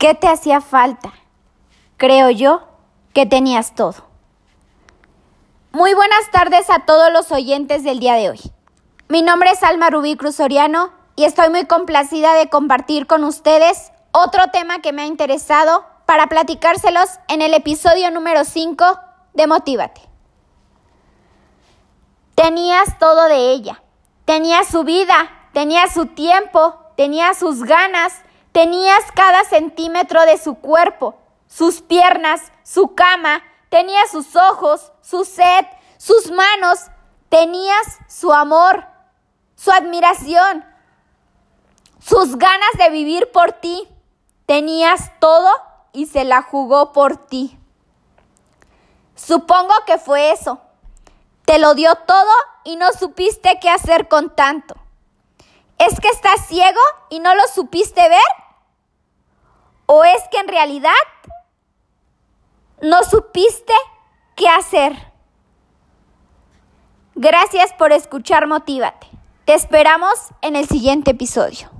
¿Qué te hacía falta? Creo yo que tenías todo. Muy buenas tardes a todos los oyentes del día de hoy. Mi nombre es Alma Rubí Cruz Soriano y estoy muy complacida de compartir con ustedes otro tema que me ha interesado para platicárselos en el episodio número 5 de Motívate. Tenías todo de ella. Tenía su vida, tenía su tiempo, tenía sus ganas, tenías cada centímetro de su cuerpo, sus piernas, su cama, tenía sus ojos, su sed, sus manos, tenías su amor, su admiración, sus ganas de vivir por ti. Tenías todo y se la jugó por ti. Supongo que fue eso. Te lo dio todo y no supiste qué hacer con tanto. ¿Es que estás ciego y no lo supiste ver? ¿O es que en realidad no supiste qué hacer? Gracias por escuchar Motívate. Te esperamos en el siguiente episodio.